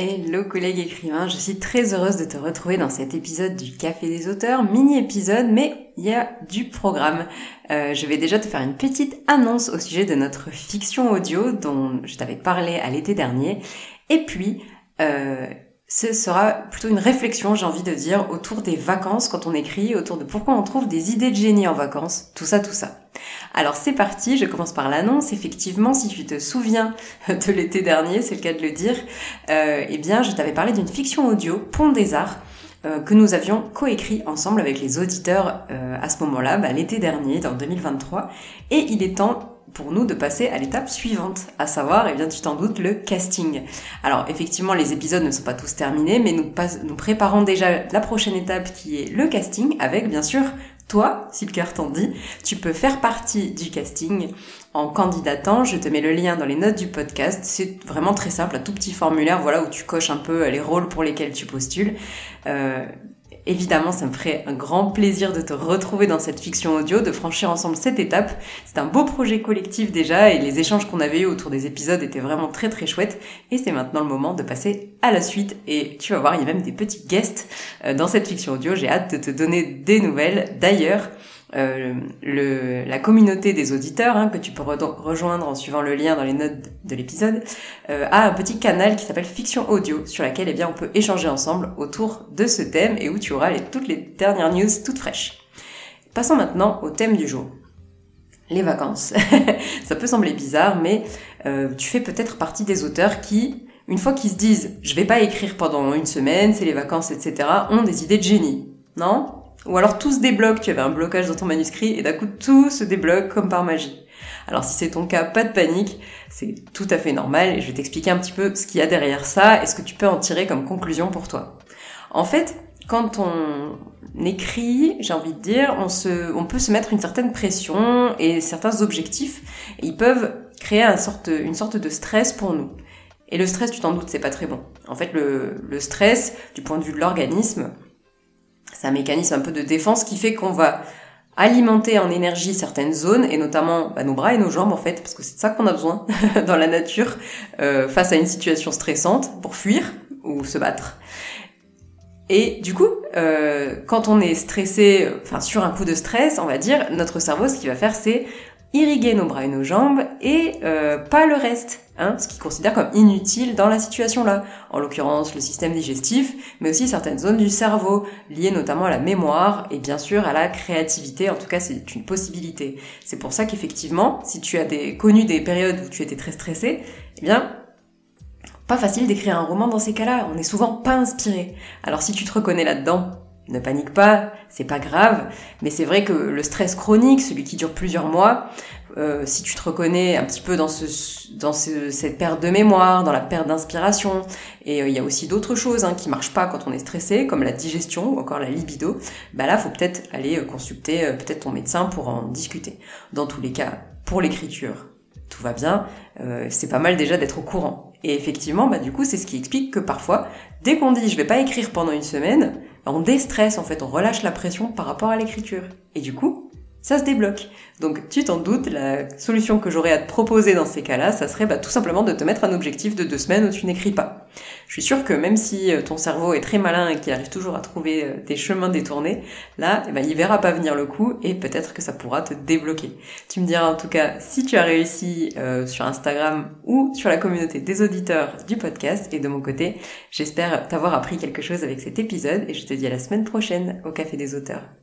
Hello collègues écrivains, je suis très heureuse de te retrouver dans cet épisode du Café des auteurs, mini-épisode, mais il y a du programme. Euh, je vais déjà te faire une petite annonce au sujet de notre fiction audio dont je t'avais parlé à l'été dernier. Et puis, euh, ce sera plutôt une réflexion, j'ai envie de dire, autour des vacances quand on écrit, autour de pourquoi on trouve des idées de génie en vacances, tout ça, tout ça. Alors c'est parti, je commence par l'annonce. Effectivement, si tu te souviens de l'été dernier, c'est le cas de le dire, euh, eh bien je t'avais parlé d'une fiction audio, Pont des Arts, euh, que nous avions coécrit ensemble avec les auditeurs euh, à ce moment-là, bah, l'été dernier, en 2023. Et il est temps pour nous de passer à l'étape suivante, à savoir, eh bien tu t'en doutes, le casting. Alors effectivement, les épisodes ne sont pas tous terminés, mais nous, préparons déjà la prochaine étape qui est le casting, avec bien sûr toi, si le cœur t'en dit, tu peux faire partie du casting en candidatant. Je te mets le lien dans les notes du podcast. C'est vraiment très simple, un tout petit formulaire, voilà, où tu coches un peu les rôles pour lesquels tu postules. Euh, Évidemment, ça me ferait un grand plaisir de te retrouver dans cette fiction audio, de franchir ensemble cette étape. C'est un beau projet collectif déjà et les échanges qu'on avait eu autour des épisodes étaient vraiment très très chouettes. Et c'est maintenant le moment de passer à la suite. Et tu vas voir, il y a même des petits guests euh, dans cette fiction audio. J'ai hâte de te donner des nouvelles. D'ailleurs, euh, le, la communauté des auditeurs, hein, que tu peux rejoindre en suivant le lien dans les notes de l'épisode, euh, a un petit canal qui s'appelle Fiction Audio, sur laquelle eh bien, on peut échanger ensemble autour de ce thème et où tu auras toutes les dernières news toutes fraîches. Passons maintenant au thème du jour. Les vacances. Ça peut sembler bizarre, mais euh, tu fais peut-être partie des auteurs qui, une fois qu'ils se disent « je vais pas écrire pendant une semaine, c'est les vacances, etc., ont des idées de génie. Non? Ou alors tout se débloque, tu avais un blocage dans ton manuscrit et d'un coup tout se débloque comme par magie. Alors si c'est ton cas, pas de panique, c'est tout à fait normal et je vais t'expliquer un petit peu ce qu'il y a derrière ça et ce que tu peux en tirer comme conclusion pour toi. En fait, quand on écrit, j'ai envie de dire, on, se, on peut se mettre une certaine pression et certains objectifs et ils peuvent créer une sorte, une sorte de stress pour nous. Et le stress, tu t'en doutes, c'est pas très bon. En fait, le, le stress, du point de vue de l'organisme, c'est un mécanisme un peu de défense qui fait qu'on va alimenter en énergie certaines zones et notamment bah, nos bras et nos jambes en fait parce que c'est ça qu'on a besoin dans la nature euh, face à une situation stressante pour fuir ou se battre. Et du coup, euh, quand on est stressé, enfin sur un coup de stress, on va dire, notre cerveau, ce qu'il va faire, c'est irriguer nos bras et nos jambes et euh, pas le reste, hein, ce qu'il considère comme inutile dans la situation là. En l'occurrence le système digestif, mais aussi certaines zones du cerveau liées notamment à la mémoire et bien sûr à la créativité. En tout cas, c'est une possibilité. C'est pour ça qu'effectivement, si tu as des, connu des périodes où tu étais très stressé, eh bien pas facile d'écrire un roman dans ces cas-là. On n'est souvent pas inspiré. Alors si tu te reconnais là-dedans, ne panique pas, c'est pas grave, mais c'est vrai que le stress chronique, celui qui dure plusieurs mois, euh, si tu te reconnais un petit peu dans, ce, dans cette perte de mémoire, dans la perte d'inspiration, et euh, il y a aussi d'autres choses hein, qui marchent pas quand on est stressé, comme la digestion ou encore la libido, bah là, faut peut-être aller euh, consulter peut-être ton médecin pour en discuter. Dans tous les cas, pour l'écriture, tout va bien, c'est pas mal déjà d'être au courant. Et effectivement, bah du coup, c'est ce qui explique que parfois, dès qu'on dit je vais pas écrire pendant une semaine, on déstresse en fait, on relâche la pression par rapport à l'écriture. Et du coup, ça se débloque. Donc tu t'en doutes, la solution que j'aurais à te proposer dans ces cas-là, ça serait bah, tout simplement de te mettre un objectif de deux semaines où tu n'écris pas. Je suis sûre que même si euh, ton cerveau est très malin et qu'il arrive toujours à trouver euh, des chemins détournés, là, eh ben, il verra pas venir le coup et peut-être que ça pourra te débloquer. Tu me diras en tout cas si tu as réussi euh, sur Instagram ou sur la communauté des auditeurs du podcast. Et de mon côté, j'espère t'avoir appris quelque chose avec cet épisode et je te dis à la semaine prochaine au Café des auteurs.